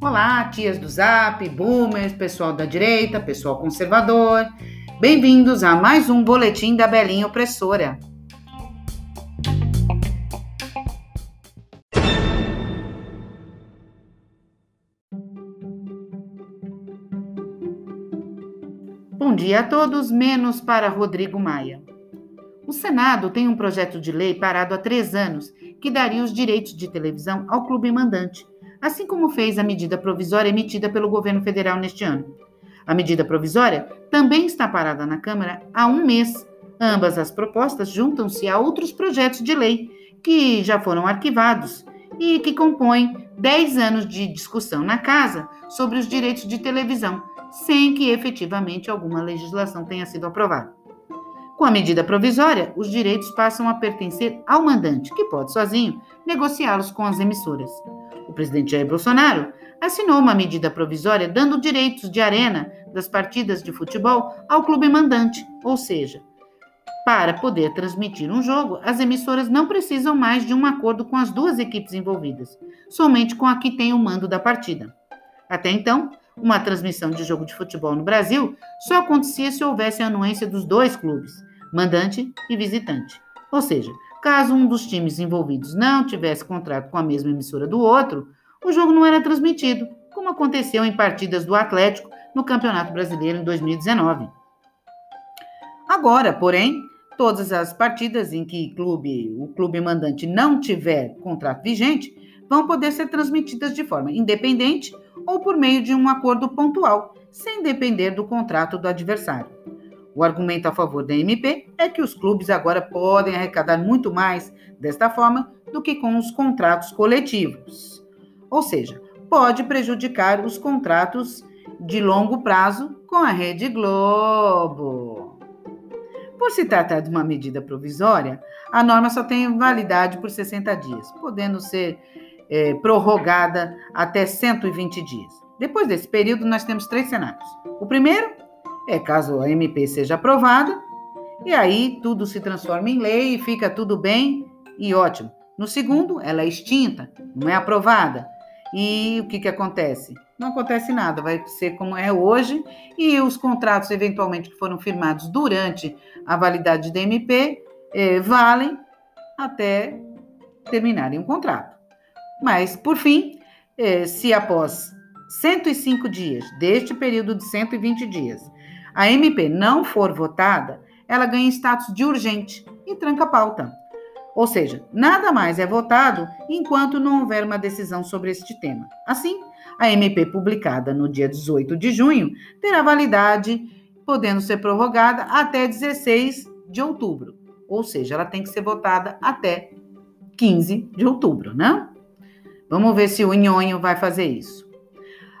Olá, tias do Zap, boomers, pessoal da direita, pessoal conservador. Bem-vindos a mais um boletim da Belinha Opressora. Bom dia a todos, menos para Rodrigo Maia. O Senado tem um projeto de lei parado há três anos que daria os direitos de televisão ao clube mandante assim como fez a medida provisória emitida pelo governo federal neste ano. A medida provisória também está parada na Câmara há um mês. Ambas as propostas juntam-se a outros projetos de lei que já foram arquivados e que compõem 10 anos de discussão na Casa sobre os direitos de televisão, sem que efetivamente alguma legislação tenha sido aprovada. Com a medida provisória, os direitos passam a pertencer ao mandante, que pode sozinho negociá-los com as emissoras o presidente Jair Bolsonaro assinou uma medida provisória dando direitos de arena das partidas de futebol ao clube mandante, ou seja, para poder transmitir um jogo, as emissoras não precisam mais de um acordo com as duas equipes envolvidas, somente com a que tem o mando da partida. Até então, uma transmissão de jogo de futebol no Brasil só acontecia se houvesse anuência dos dois clubes, mandante e visitante. Ou seja, Caso um dos times envolvidos não tivesse contrato com a mesma emissora do outro, o jogo não era transmitido, como aconteceu em partidas do Atlético no Campeonato Brasileiro em 2019. Agora, porém, todas as partidas em que clube, o clube mandante não tiver contrato vigente vão poder ser transmitidas de forma independente ou por meio de um acordo pontual, sem depender do contrato do adversário. O argumento a favor da MP é que os clubes agora podem arrecadar muito mais desta forma do que com os contratos coletivos. Ou seja, pode prejudicar os contratos de longo prazo com a Rede Globo. Por se tratar de uma medida provisória, a norma só tem validade por 60 dias, podendo ser é, prorrogada até 120 dias. Depois desse período, nós temos três cenários. O primeiro é caso a MP seja aprovada, e aí tudo se transforma em lei e fica tudo bem e ótimo. No segundo, ela é extinta, não é aprovada. E o que, que acontece? Não acontece nada, vai ser como é hoje, e os contratos, eventualmente, que foram firmados durante a validade da MP, eh, valem até terminarem o contrato. Mas, por fim, eh, se após 105 dias, deste período de 120 dias, a MP não for votada, ela ganha status de urgente e tranca a pauta. Ou seja, nada mais é votado enquanto não houver uma decisão sobre este tema. Assim, a MP publicada no dia 18 de junho terá validade, podendo ser prorrogada até 16 de outubro. Ou seja, ela tem que ser votada até 15 de outubro, né? Vamos ver se o Nhonho vai fazer isso.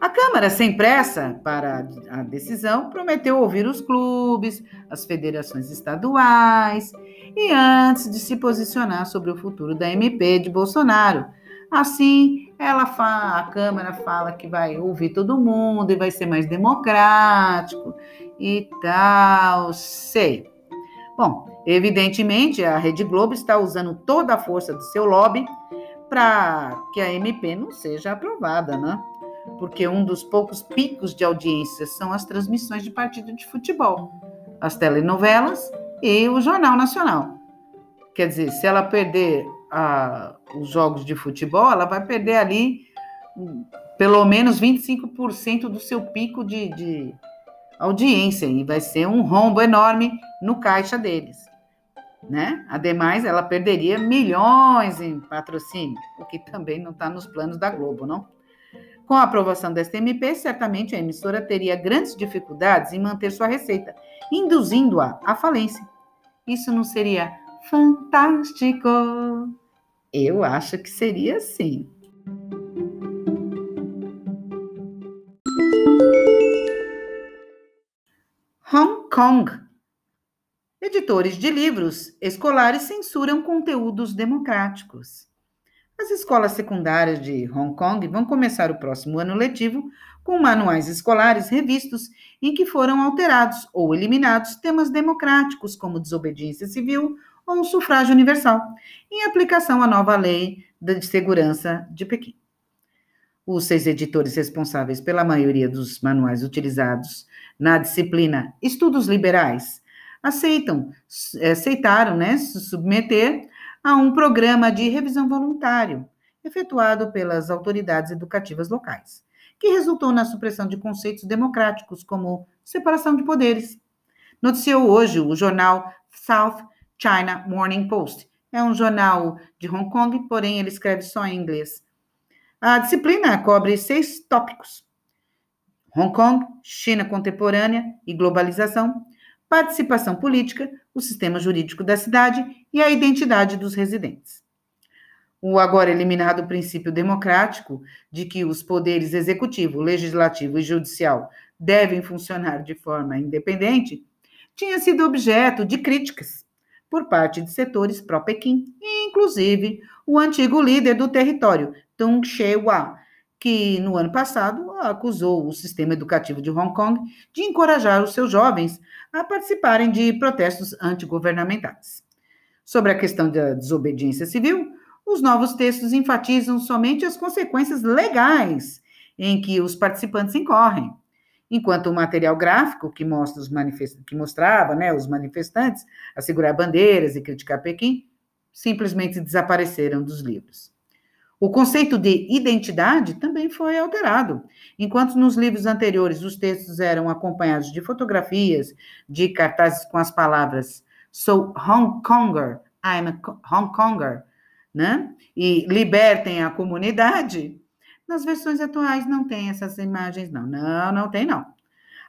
A Câmara, sem pressa para a decisão, prometeu ouvir os clubes, as federações estaduais e antes de se posicionar sobre o futuro da MP de Bolsonaro. Assim, ela fala, a Câmara fala que vai ouvir todo mundo e vai ser mais democrático e tal, sei. Bom, evidentemente a Rede Globo está usando toda a força do seu lobby para que a MP não seja aprovada, né? Porque um dos poucos picos de audiência são as transmissões de partido de futebol, as telenovelas e o Jornal Nacional. Quer dizer, se ela perder a, os jogos de futebol, ela vai perder ali hum, pelo menos 25% do seu pico de, de audiência e vai ser um rombo enorme no caixa deles. Né? Ademais, ela perderia milhões em patrocínio, o que também não está nos planos da Globo, não? Com a aprovação desta MP, certamente a emissora teria grandes dificuldades em manter sua receita, induzindo-a à falência. Isso não seria fantástico? Eu acho que seria sim. Hong Kong. Editores de livros escolares censuram conteúdos democráticos. As escolas secundárias de Hong Kong vão começar o próximo ano letivo com manuais escolares revistos em que foram alterados ou eliminados temas democráticos como desobediência civil ou sufrágio universal, em aplicação à nova lei de segurança de Pequim. Os seis editores responsáveis pela maioria dos manuais utilizados na disciplina Estudos Liberais aceitam, aceitaram né, submeter a um programa de revisão voluntário efetuado pelas autoridades educativas locais, que resultou na supressão de conceitos democráticos como separação de poderes. Noticiou hoje o jornal South China Morning Post. É um jornal de Hong Kong, porém ele escreve só em inglês. A disciplina cobre seis tópicos: Hong Kong, China contemporânea e globalização, participação política, o sistema jurídico da cidade e a identidade dos residentes. O agora eliminado princípio democrático de que os poderes executivo, legislativo e judicial devem funcionar de forma independente, tinha sido objeto de críticas por parte de setores pró-Pequim, inclusive o antigo líder do território, Tung Shwe-Hua, que no ano passado acusou o sistema educativo de Hong Kong de encorajar os seus jovens a participarem de protestos antigovernamentais. Sobre a questão da desobediência civil, os novos textos enfatizam somente as consequências legais em que os participantes incorrem, enquanto o material gráfico que, mostra os manifest... que mostrava né, os manifestantes a segurar bandeiras e criticar Pequim simplesmente desapareceram dos livros. O conceito de identidade também foi alterado. Enquanto nos livros anteriores os textos eram acompanhados de fotografias, de cartazes com as palavras Sou Hong Konger, I'm a Hong Konger, né? E libertem a comunidade. Nas versões atuais não tem essas imagens, não. Não, não tem, não.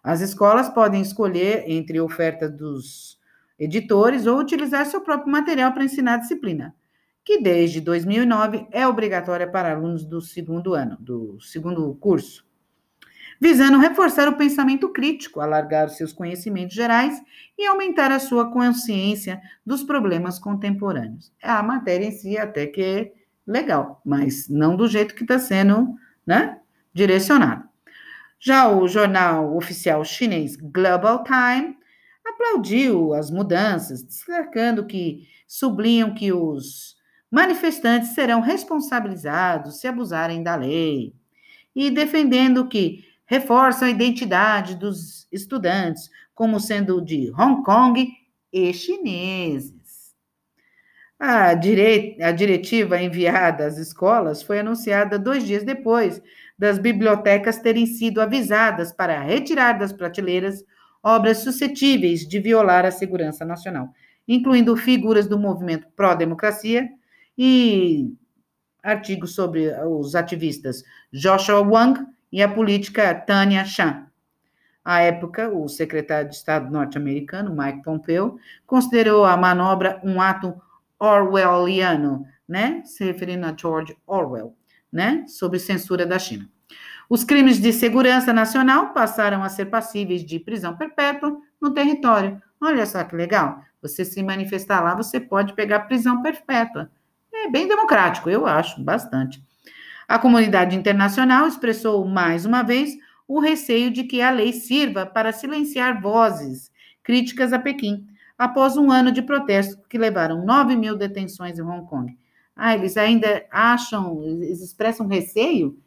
As escolas podem escolher entre ofertas dos editores ou utilizar seu próprio material para ensinar a disciplina, que desde 2009 é obrigatória para alunos do segundo ano, do segundo curso visando reforçar o pensamento crítico, alargar seus conhecimentos gerais e aumentar a sua consciência dos problemas contemporâneos. A matéria em si até que é legal, mas não do jeito que está sendo né, direcionado. Já o jornal oficial chinês Global Time aplaudiu as mudanças, destacando que sublinham que os manifestantes serão responsabilizados se abusarem da lei e defendendo que reforçam a identidade dos estudantes como sendo de Hong Kong e chineses. A, dire... a diretiva enviada às escolas foi anunciada dois dias depois das bibliotecas terem sido avisadas para retirar das prateleiras obras suscetíveis de violar a segurança nacional, incluindo figuras do movimento pró-democracia e artigos sobre os ativistas Joshua Wang e a política Tânia Chan. À época, o secretário de Estado norte-americano, Mike Pompeo, considerou a manobra um ato orwelliano, né? Se referindo a George Orwell, né? Sobre censura da China. Os crimes de segurança nacional passaram a ser passíveis de prisão perpétua no território. Olha só que legal. Você se manifestar lá, você pode pegar prisão perpétua. É bem democrático, eu acho, bastante. A comunidade internacional expressou mais uma vez o receio de que a lei sirva para silenciar vozes críticas a Pequim, após um ano de protestos que levaram 9 mil detenções em Hong Kong. Ah, eles ainda acham, eles expressam receio?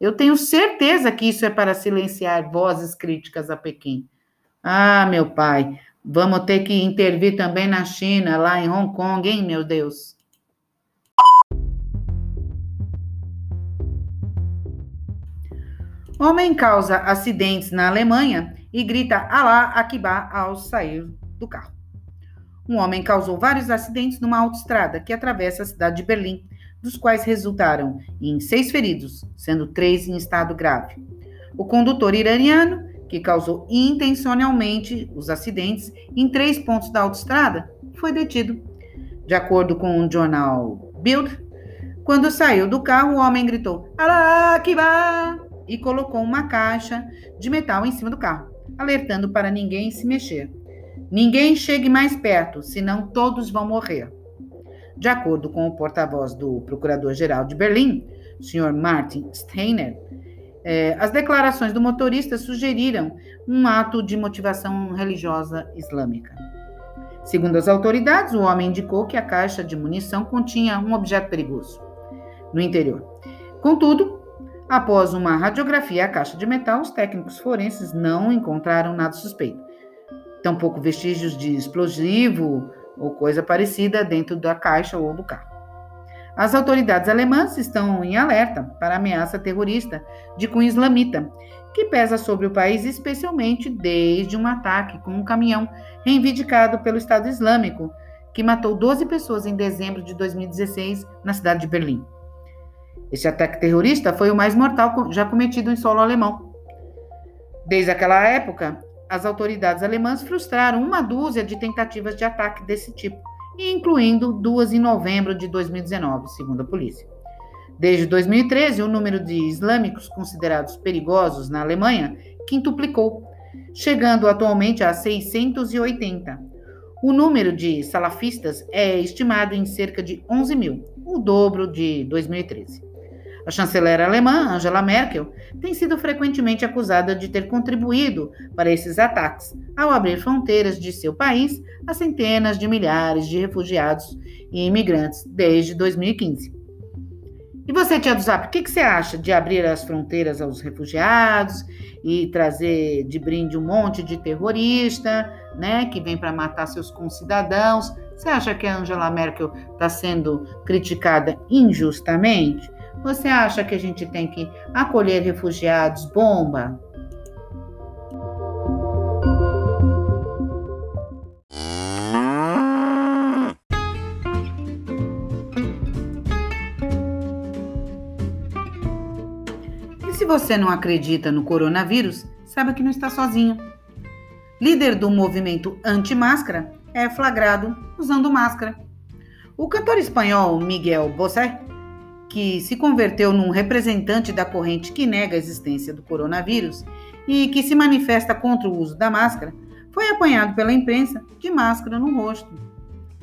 Eu tenho certeza que isso é para silenciar vozes críticas a Pequim. Ah, meu pai, vamos ter que intervir também na China, lá em Hong Kong, hein, meu Deus? Homem causa acidentes na Alemanha e grita Alá Akbar ao sair do carro. Um homem causou vários acidentes numa autoestrada que atravessa a cidade de Berlim, dos quais resultaram em seis feridos, sendo três em estado grave. O condutor iraniano, que causou intencionalmente os acidentes em três pontos da autoestrada, foi detido. De acordo com o jornal Bild, quando saiu do carro, o homem gritou Alá Akbar! E colocou uma caixa de metal em cima do carro, alertando para ninguém se mexer. Ninguém chegue mais perto, senão todos vão morrer. De acordo com o porta-voz do Procurador-Geral de Berlim, Sr. Martin Steiner, eh, as declarações do motorista sugeriram um ato de motivação religiosa islâmica. Segundo as autoridades, o homem indicou que a caixa de munição continha um objeto perigoso no interior. Contudo, após uma radiografia à caixa de metal, os técnicos forenses não encontraram nada suspeito. Tampouco vestígios de explosivo ou coisa parecida dentro da caixa ou do carro. As autoridades alemãs estão em alerta para a ameaça terrorista de cunho islamita, que pesa sobre o país especialmente desde um ataque com um caminhão reivindicado pelo Estado Islâmico, que matou 12 pessoas em dezembro de 2016 na cidade de Berlim. Este ataque terrorista foi o mais mortal já cometido em solo alemão. Desde aquela época, as autoridades alemãs frustraram uma dúzia de tentativas de ataque desse tipo incluindo duas em novembro de 2019, segundo a polícia. Desde 2013, o número de islâmicos considerados perigosos na Alemanha quintuplicou, chegando atualmente a 680. O número de salafistas é estimado em cerca de 11 mil, o dobro de 2013. A chanceler alemã, Angela Merkel, tem sido frequentemente acusada de ter contribuído para esses ataques, ao abrir fronteiras de seu país a centenas de milhares de refugiados e imigrantes desde 2015. E você, Tia do Zap, o que, que, você acha de abrir as fronteiras aos refugiados e trazer de brinde um monte de terrorista, né, que vem para matar seus concidadãos? Você acha que a Angela Merkel está sendo criticada injustamente? Você acha que a gente tem que acolher refugiados bomba? E se você não acredita no coronavírus, saiba que não está sozinho. Líder do movimento anti-máscara é flagrado usando máscara. O cantor espanhol Miguel Bosé que se converteu num representante da corrente que nega a existência do coronavírus e que se manifesta contra o uso da máscara, foi apanhado pela imprensa de máscara no rosto.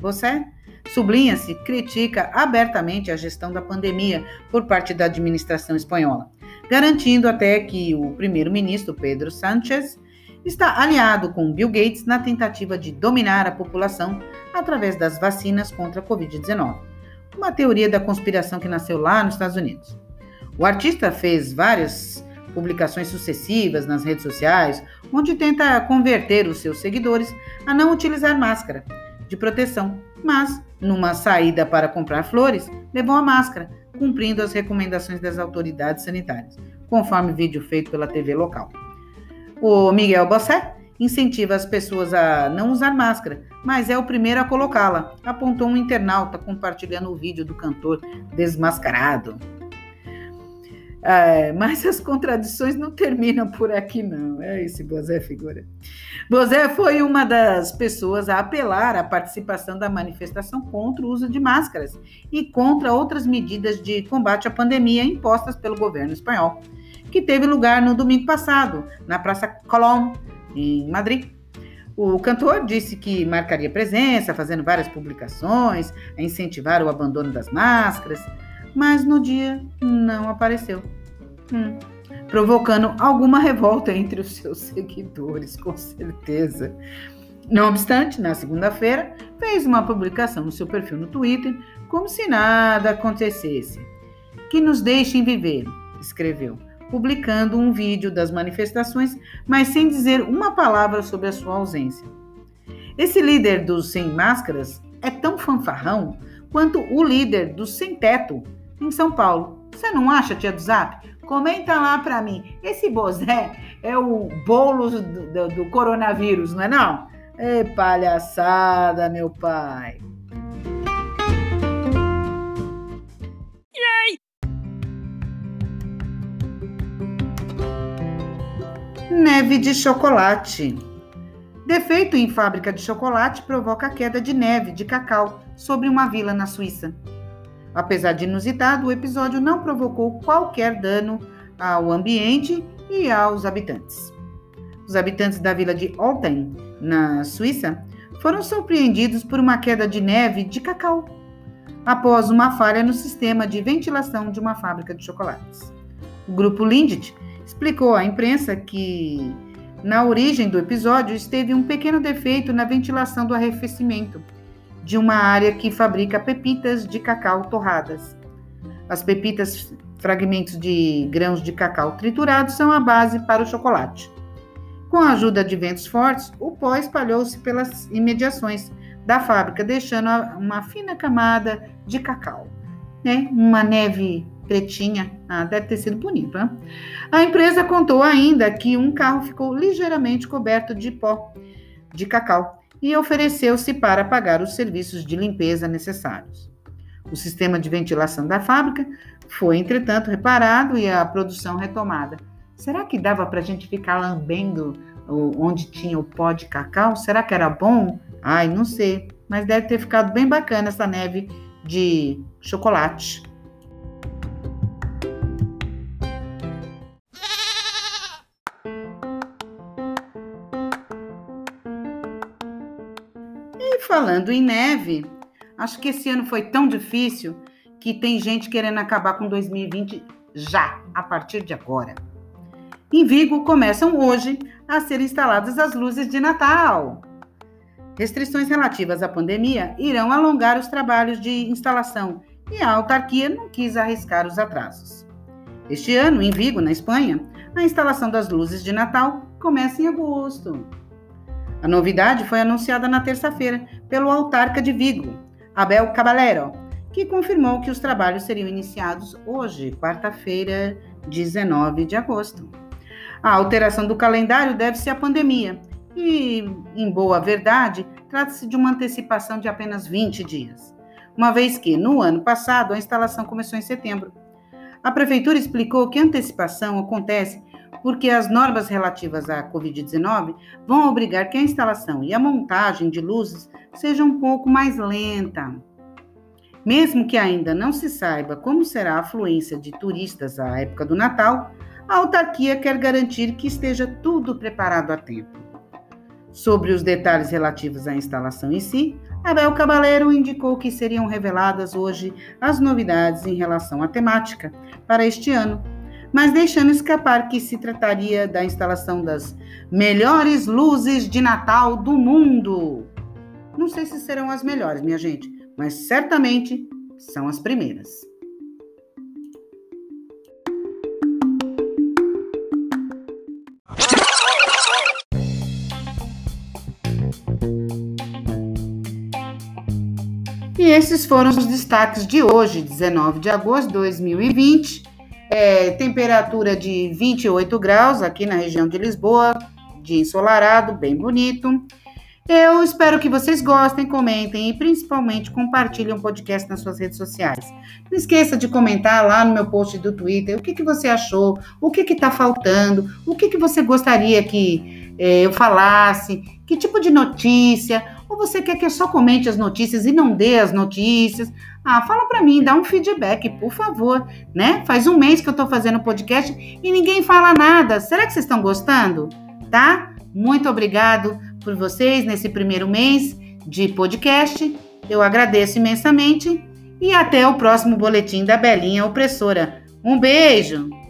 Você, sublinha-se, critica abertamente a gestão da pandemia por parte da administração espanhola, garantindo até que o primeiro-ministro Pedro Sánchez está aliado com Bill Gates na tentativa de dominar a população através das vacinas contra a Covid-19 uma teoria da conspiração que nasceu lá nos Estados Unidos. O artista fez várias publicações sucessivas nas redes sociais, onde tenta converter os seus seguidores a não utilizar máscara de proteção, mas, numa saída para comprar flores, levou a máscara, cumprindo as recomendações das autoridades sanitárias, conforme vídeo feito pela TV local. O Miguel Bossé incentiva as pessoas a não usar máscara, mas é o primeiro a colocá-la, apontou um internauta compartilhando o vídeo do cantor desmascarado. É, mas as contradições não terminam por aqui, não. É esse Bozé figura. Bozé foi uma das pessoas a apelar à participação da manifestação contra o uso de máscaras e contra outras medidas de combate à pandemia impostas pelo governo espanhol, que teve lugar no domingo passado, na Praça Colón, em Madrid. O cantor disse que marcaria presença, fazendo várias publicações, a incentivar o abandono das máscaras, mas no dia não apareceu. Hum, provocando alguma revolta entre os seus seguidores, com certeza. Não obstante, na segunda-feira, fez uma publicação no seu perfil no Twitter, como se nada acontecesse. Que nos deixem viver, escreveu publicando um vídeo das manifestações, mas sem dizer uma palavra sobre a sua ausência. Esse líder dos sem máscaras é tão fanfarrão quanto o líder dos sem teto em São Paulo. Você não acha, tia do Zap? Comenta lá para mim. Esse Bozé é o bolo do, do, do coronavírus, não é não? É palhaçada, meu pai. Neve de chocolate. Defeito em fábrica de chocolate provoca queda de neve de cacau sobre uma vila na Suíça. Apesar de inusitado, o episódio não provocou qualquer dano ao ambiente e aos habitantes. Os habitantes da vila de Olten, na Suíça, foram surpreendidos por uma queda de neve de cacau após uma falha no sistema de ventilação de uma fábrica de chocolates. O grupo Lindt explicou à imprensa que Na origem do episódio esteve um pequeno defeito na ventilação do arrefecimento de uma área que fabrica pepitas de cacau torradas. As pepitas, fragmentos de grãos de cacau triturados, são a base para o chocolate. Com a ajuda de ventos fortes, o pó espalhou-se pelas imediações da fábrica, deixando uma fina camada de cacau. Né? Uma neve pretinha, ah, deve ter sido bonito. Né? A empresa contou ainda que um carro ficou ligeiramente coberto de pó de cacau e ofereceu-se para pagar os serviços de limpeza necessários. O sistema de ventilação da fábrica foi, entretanto, reparado e a produção retomada. Será que dava para a gente ficar lambendo onde tinha o pó de cacau? Será que era bom? Ai, não sei, mas deve ter ficado bem bacana essa neve de chocolate. Falando em neve, acho que esse ano foi tão difícil que tem gente querendo acabar com 2020 já, a partir de agora. Em Vigo começam hoje a ser instaladas as luzes de Natal. Restrições relativas à pandemia irão alongar os trabalhos de instalação e a autarquia não quis arriscar os atrasos. Este ano, em Vigo, na Espanha, a instalação das luzes de Natal começa em agosto. A novidade foi anunciada na terça-feira pelo autarca de Vigo, Abel Caballero, que confirmou que os trabalhos seriam iniciados hoje, quarta-feira, 19 de agosto. A alteração do calendário deve-se à pandemia e, em boa verdade, trata-se de uma antecipação de apenas 20 dias, uma vez que, no ano passado, a instalação começou em setembro. A Prefeitura explicou que a antecipação acontece porque as normas relativas à Covid-19 vão obrigar que a instalação e a montagem de luzes seja um pouco mais lenta. Mesmo que ainda não se saiba como será a afluência de turistas à época do Natal, a autarquia quer garantir que esteja tudo preparado a tempo. Sobre os detalhes relativos à instalação em si, Abel Cabaleiro indicou que seriam reveladas hoje as novidades em relação à temática para este ano, mas deixando escapar que se trataria da instalação das melhores luzes de Natal do mundo. Não sei se serão as melhores, minha gente, mas certamente são as primeiras. E esses foram os destaques de hoje, 19 de agosto de 2020. É, temperatura de 28 graus aqui na região de Lisboa, dia ensolarado, bem bonito. Eu espero que vocês gostem, comentem e principalmente compartilhem o podcast nas suas redes sociais. Não esqueça de comentar lá no meu post do Twitter o que, que você achou, o que está faltando, o que, que você gostaria que é, eu falasse, que tipo de notícia, ou você quer que eu só comente as notícias e não dê as notícias? Ah, fala para mim, dá um feedback, por favor, né? Faz um mês que eu tô fazendo podcast e ninguém fala nada. Será que vocês estão gostando? Tá? Muito obrigado por vocês nesse primeiro mês de podcast. Eu agradeço imensamente e até o próximo boletim da Belinha Opressora. Um beijo!